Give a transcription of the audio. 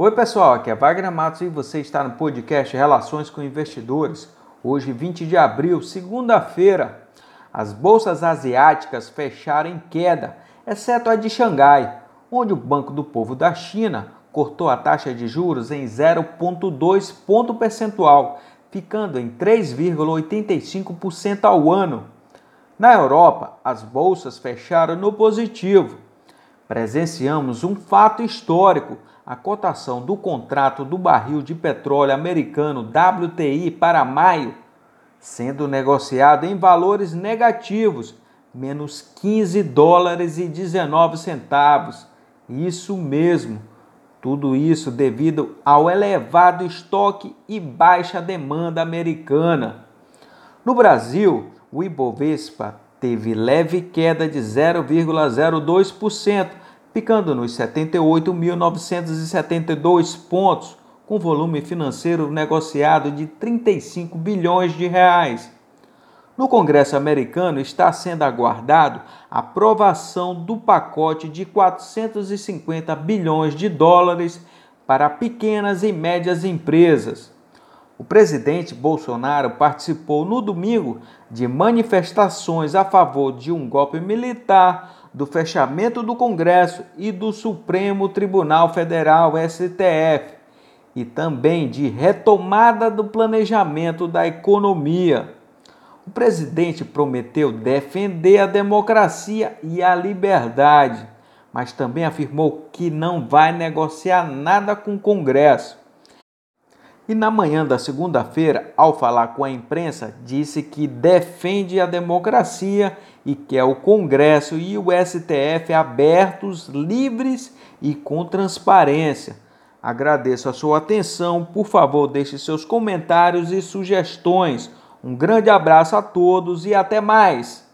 Oi, pessoal, aqui é Wagner Matos e você está no podcast Relações com Investidores. Hoje, 20 de abril, segunda-feira, as bolsas asiáticas fecharam em queda, exceto a de Xangai, onde o Banco do Povo da China cortou a taxa de juros em 0,2 ponto percentual, ficando em 3,85% ao ano. Na Europa, as bolsas fecharam no positivo. Presenciamos um fato histórico a cotação do contrato do barril de petróleo americano WTI para maio, sendo negociado em valores negativos, menos 15 dólares e 19 centavos. Isso mesmo. Tudo isso devido ao elevado estoque e baixa demanda americana. No Brasil, o Ibovespa teve leve queda de 0,02% ficando nos 78.972 pontos, com volume financeiro negociado de 35 bilhões de reais. No Congresso americano está sendo aguardado a aprovação do pacote de 450 bilhões de dólares para pequenas e médias empresas. O presidente Bolsonaro participou no domingo de manifestações a favor de um golpe militar do fechamento do Congresso e do Supremo Tribunal Federal, STF, e também de retomada do planejamento da economia. O presidente prometeu defender a democracia e a liberdade, mas também afirmou que não vai negociar nada com o Congresso. E na manhã da segunda-feira, ao falar com a imprensa, disse que defende a democracia e quer o Congresso e o STF abertos, livres e com transparência. Agradeço a sua atenção. Por favor, deixe seus comentários e sugestões. Um grande abraço a todos e até mais!